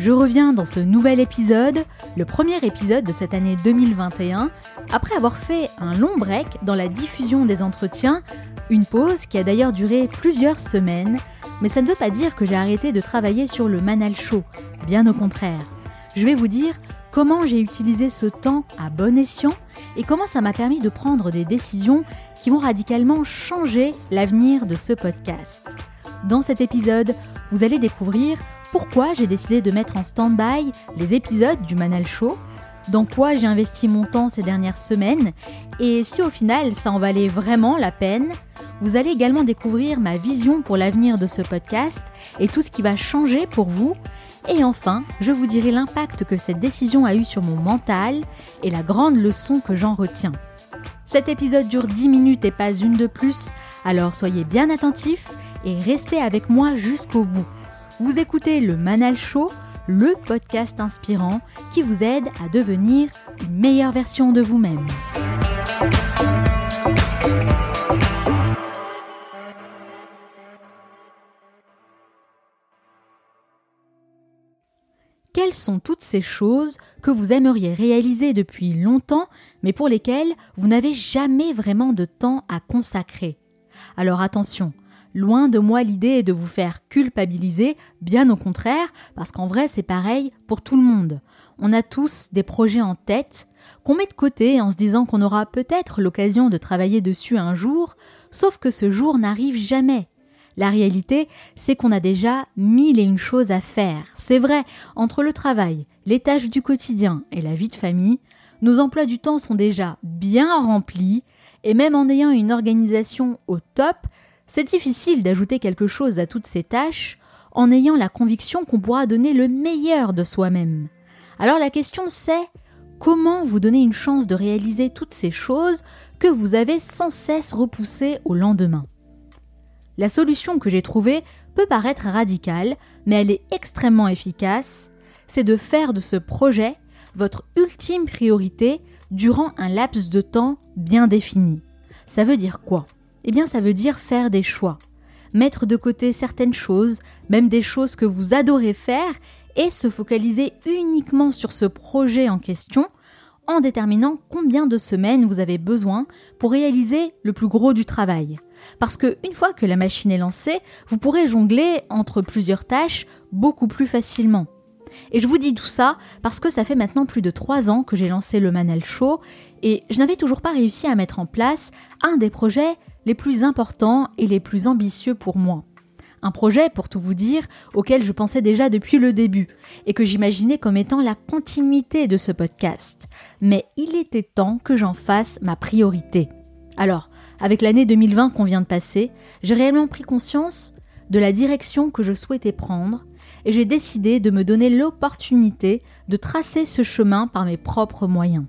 Je reviens dans ce nouvel épisode, le premier épisode de cette année 2021, après avoir fait un long break dans la diffusion des entretiens, une pause qui a d'ailleurs duré plusieurs semaines, mais ça ne veut pas dire que j'ai arrêté de travailler sur le Manal Show, bien au contraire. Je vais vous dire comment j'ai utilisé ce temps à bon escient et comment ça m'a permis de prendre des décisions qui vont radicalement changer l'avenir de ce podcast. Dans cet épisode, vous allez découvrir pourquoi j'ai décidé de mettre en stand-by les épisodes du Manal Show, dans quoi j'ai investi mon temps ces dernières semaines, et si au final ça en valait vraiment la peine, vous allez également découvrir ma vision pour l'avenir de ce podcast et tout ce qui va changer pour vous. Et enfin, je vous dirai l'impact que cette décision a eu sur mon mental et la grande leçon que j'en retiens. Cet épisode dure 10 minutes et pas une de plus, alors soyez bien attentifs et restez avec moi jusqu'au bout. Vous écoutez le Manal Show, le podcast inspirant qui vous aide à devenir une meilleure version de vous-même. Quelles sont toutes ces choses que vous aimeriez réaliser depuis longtemps, mais pour lesquelles vous n'avez jamais vraiment de temps à consacrer? Alors attention, Loin de moi l'idée de vous faire culpabiliser, bien au contraire, parce qu'en vrai c'est pareil pour tout le monde. On a tous des projets en tête qu'on met de côté en se disant qu'on aura peut-être l'occasion de travailler dessus un jour, sauf que ce jour n'arrive jamais. La réalité, c'est qu'on a déjà mille et une choses à faire. C'est vrai, entre le travail, les tâches du quotidien et la vie de famille, nos emplois du temps sont déjà bien remplis, et même en ayant une organisation au top, c'est difficile d'ajouter quelque chose à toutes ces tâches en ayant la conviction qu'on pourra donner le meilleur de soi-même. Alors la question c'est comment vous donner une chance de réaliser toutes ces choses que vous avez sans cesse repoussées au lendemain La solution que j'ai trouvée peut paraître radicale, mais elle est extrêmement efficace, c'est de faire de ce projet votre ultime priorité durant un laps de temps bien défini. Ça veut dire quoi? Eh bien ça veut dire faire des choix. Mettre de côté certaines choses, même des choses que vous adorez faire, et se focaliser uniquement sur ce projet en question en déterminant combien de semaines vous avez besoin pour réaliser le plus gros du travail. Parce que une fois que la machine est lancée, vous pourrez jongler entre plusieurs tâches beaucoup plus facilement. Et je vous dis tout ça parce que ça fait maintenant plus de trois ans que j'ai lancé le Manel Show et je n'avais toujours pas réussi à mettre en place un des projets les plus importants et les plus ambitieux pour moi. Un projet, pour tout vous dire, auquel je pensais déjà depuis le début et que j'imaginais comme étant la continuité de ce podcast. Mais il était temps que j'en fasse ma priorité. Alors, avec l'année 2020 qu'on vient de passer, j'ai réellement pris conscience de la direction que je souhaitais prendre et j'ai décidé de me donner l'opportunité de tracer ce chemin par mes propres moyens.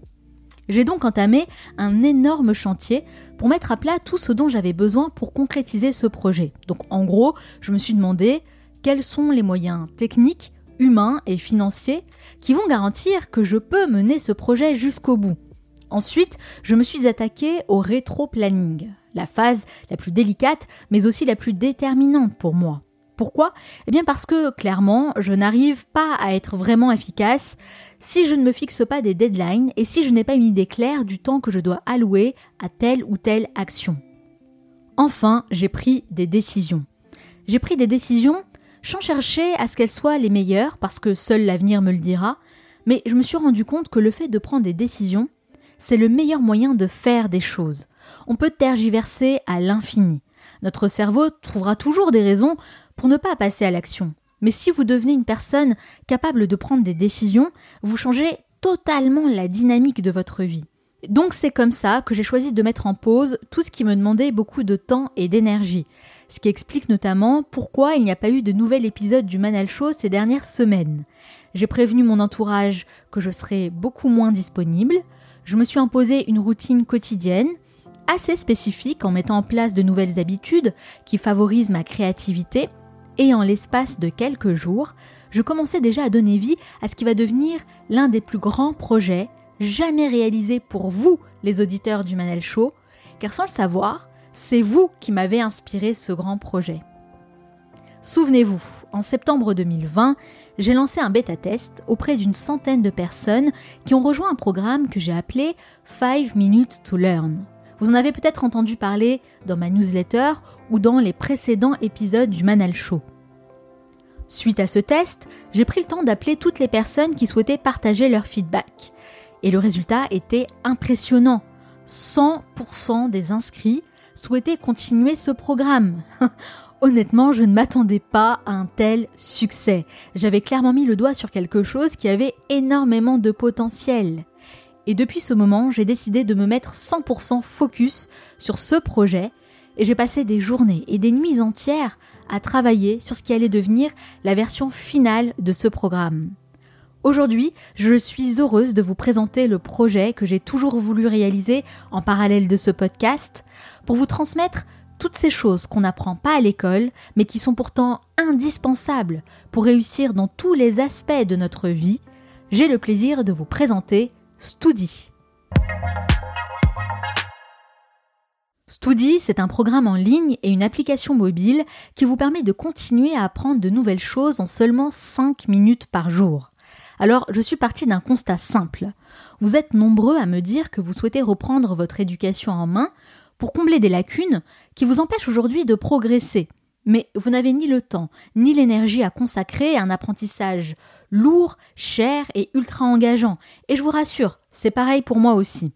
J'ai donc entamé un énorme chantier pour mettre à plat tout ce dont j'avais besoin pour concrétiser ce projet. Donc en gros, je me suis demandé quels sont les moyens techniques, humains et financiers qui vont garantir que je peux mener ce projet jusqu'au bout. Ensuite, je me suis attaqué au rétro-planning, la phase la plus délicate mais aussi la plus déterminante pour moi. Pourquoi? Eh bien parce que clairement, je n'arrive pas à être vraiment efficace si je ne me fixe pas des deadlines et si je n'ai pas une idée claire du temps que je dois allouer à telle ou telle action. Enfin, j'ai pris des décisions. J'ai pris des décisions sans chercher à ce qu'elles soient les meilleures parce que seul l'avenir me le dira, mais je me suis rendu compte que le fait de prendre des décisions, c'est le meilleur moyen de faire des choses. On peut tergiverser à l'infini. Notre cerveau trouvera toujours des raisons pour ne pas passer à l'action. Mais si vous devenez une personne capable de prendre des décisions, vous changez totalement la dynamique de votre vie. Donc c'est comme ça que j'ai choisi de mettre en pause tout ce qui me demandait beaucoup de temps et d'énergie. Ce qui explique notamment pourquoi il n'y a pas eu de nouvel épisode du Manal Show ces dernières semaines. J'ai prévenu mon entourage que je serais beaucoup moins disponible. Je me suis imposé une routine quotidienne assez spécifique en mettant en place de nouvelles habitudes qui favorisent ma créativité et en l'espace de quelques jours, je commençais déjà à donner vie à ce qui va devenir l'un des plus grands projets jamais réalisés pour vous, les auditeurs du Manel Show, car sans le savoir, c'est vous qui m'avez inspiré ce grand projet. Souvenez-vous, en septembre 2020, j'ai lancé un bêta-test auprès d'une centaine de personnes qui ont rejoint un programme que j'ai appelé 5 Minutes to Learn. Vous en avez peut-être entendu parler dans ma newsletter ou dans les précédents épisodes du Manal Show. Suite à ce test, j'ai pris le temps d'appeler toutes les personnes qui souhaitaient partager leur feedback. Et le résultat était impressionnant. 100% des inscrits souhaitaient continuer ce programme. Honnêtement, je ne m'attendais pas à un tel succès. J'avais clairement mis le doigt sur quelque chose qui avait énormément de potentiel. Et depuis ce moment, j'ai décidé de me mettre 100% focus sur ce projet et j'ai passé des journées et des nuits entières à travailler sur ce qui allait devenir la version finale de ce programme. Aujourd'hui, je suis heureuse de vous présenter le projet que j'ai toujours voulu réaliser en parallèle de ce podcast pour vous transmettre toutes ces choses qu'on n'apprend pas à l'école, mais qui sont pourtant indispensables pour réussir dans tous les aspects de notre vie, j'ai le plaisir de vous présenter Studi. Studi, c'est un programme en ligne et une application mobile qui vous permet de continuer à apprendre de nouvelles choses en seulement 5 minutes par jour. Alors, je suis partie d'un constat simple. Vous êtes nombreux à me dire que vous souhaitez reprendre votre éducation en main pour combler des lacunes qui vous empêchent aujourd'hui de progresser. Mais vous n'avez ni le temps, ni l'énergie à consacrer à un apprentissage lourd, cher et ultra engageant. Et je vous rassure, c'est pareil pour moi aussi.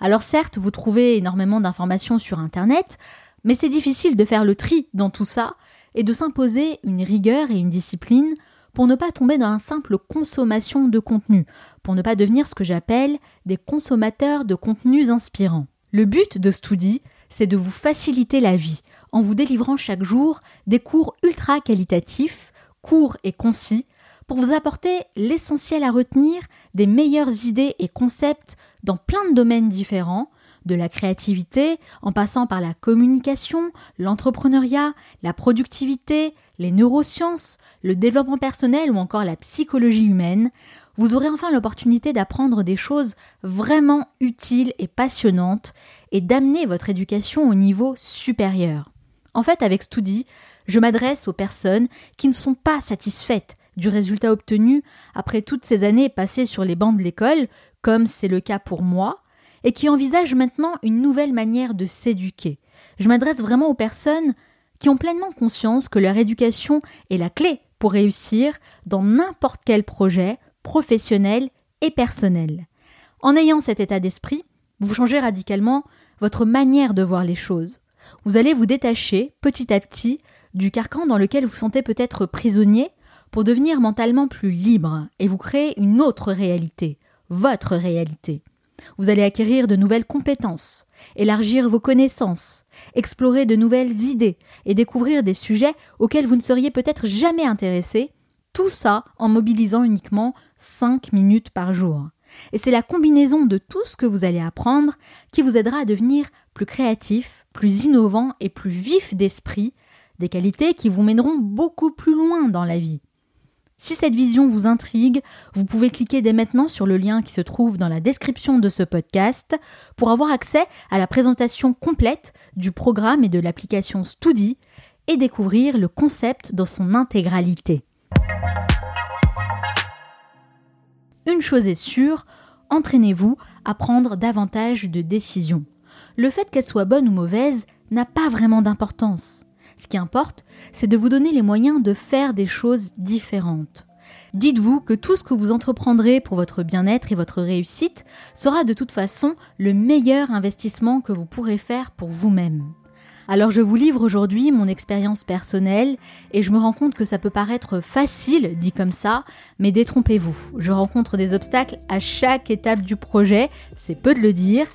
Alors certes, vous trouvez énormément d'informations sur Internet, mais c'est difficile de faire le tri dans tout ça et de s'imposer une rigueur et une discipline pour ne pas tomber dans la simple consommation de contenu, pour ne pas devenir ce que j'appelle des consommateurs de contenus inspirants. Le but de Studi, c'est de vous faciliter la vie en vous délivrant chaque jour des cours ultra qualitatifs, courts et concis, pour vous apporter l'essentiel à retenir des meilleures idées et concepts dans plein de domaines différents, de la créativité en passant par la communication, l'entrepreneuriat, la productivité, les neurosciences, le développement personnel ou encore la psychologie humaine, vous aurez enfin l'opportunité d'apprendre des choses vraiment utiles et passionnantes et d'amener votre éducation au niveau supérieur. En fait, avec Studi, je m'adresse aux personnes qui ne sont pas satisfaites du résultat obtenu après toutes ces années passées sur les bancs de l'école, comme c'est le cas pour moi, et qui envisagent maintenant une nouvelle manière de s'éduquer. Je m'adresse vraiment aux personnes qui ont pleinement conscience que leur éducation est la clé pour réussir dans n'importe quel projet, professionnel et personnel. En ayant cet état d'esprit, vous changez radicalement votre manière de voir les choses. Vous allez vous détacher petit à petit du carcan dans lequel vous sentez peut-être prisonnier pour devenir mentalement plus libre et vous créer une autre réalité, votre réalité. Vous allez acquérir de nouvelles compétences, élargir vos connaissances, explorer de nouvelles idées et découvrir des sujets auxquels vous ne seriez peut-être jamais intéressé tout ça en mobilisant uniquement 5 minutes par jour. Et c'est la combinaison de tout ce que vous allez apprendre qui vous aidera à devenir plus créatif, plus innovant et plus vif d'esprit, des qualités qui vous mèneront beaucoup plus loin dans la vie. Si cette vision vous intrigue, vous pouvez cliquer dès maintenant sur le lien qui se trouve dans la description de ce podcast pour avoir accès à la présentation complète du programme et de l'application Studi et découvrir le concept dans son intégralité. Une chose est sûre, entraînez-vous à prendre davantage de décisions. Le fait qu'elles soient bonnes ou mauvaises n'a pas vraiment d'importance. Ce qui importe, c'est de vous donner les moyens de faire des choses différentes. Dites-vous que tout ce que vous entreprendrez pour votre bien-être et votre réussite sera de toute façon le meilleur investissement que vous pourrez faire pour vous-même. Alors je vous livre aujourd'hui mon expérience personnelle et je me rends compte que ça peut paraître facile dit comme ça, mais détrompez-vous. Je rencontre des obstacles à chaque étape du projet, c'est peu de le dire,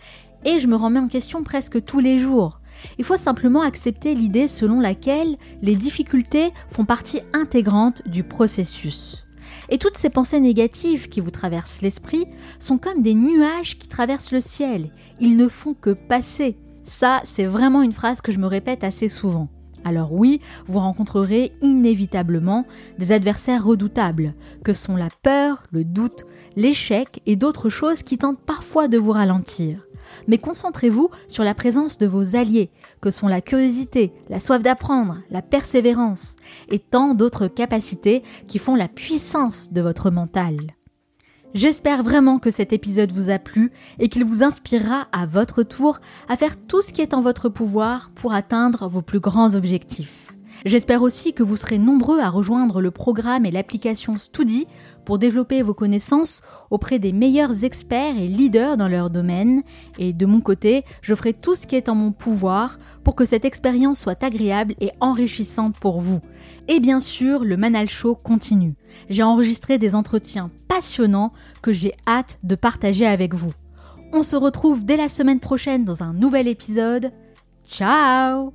et je me remets en question presque tous les jours. Il faut simplement accepter l'idée selon laquelle les difficultés font partie intégrante du processus. Et toutes ces pensées négatives qui vous traversent l'esprit sont comme des nuages qui traversent le ciel. Ils ne font que passer. Ça, c'est vraiment une phrase que je me répète assez souvent. Alors oui, vous rencontrerez inévitablement des adversaires redoutables, que sont la peur, le doute, l'échec et d'autres choses qui tentent parfois de vous ralentir. Mais concentrez-vous sur la présence de vos alliés, que sont la curiosité, la soif d'apprendre, la persévérance et tant d'autres capacités qui font la puissance de votre mental. J'espère vraiment que cet épisode vous a plu et qu'il vous inspirera à votre tour à faire tout ce qui est en votre pouvoir pour atteindre vos plus grands objectifs. J'espère aussi que vous serez nombreux à rejoindre le programme et l'application Studi pour développer vos connaissances auprès des meilleurs experts et leaders dans leur domaine. Et de mon côté, je ferai tout ce qui est en mon pouvoir pour que cette expérience soit agréable et enrichissante pour vous. Et bien sûr, le Manal Show continue. J'ai enregistré des entretiens passionnants que j'ai hâte de partager avec vous. On se retrouve dès la semaine prochaine dans un nouvel épisode. Ciao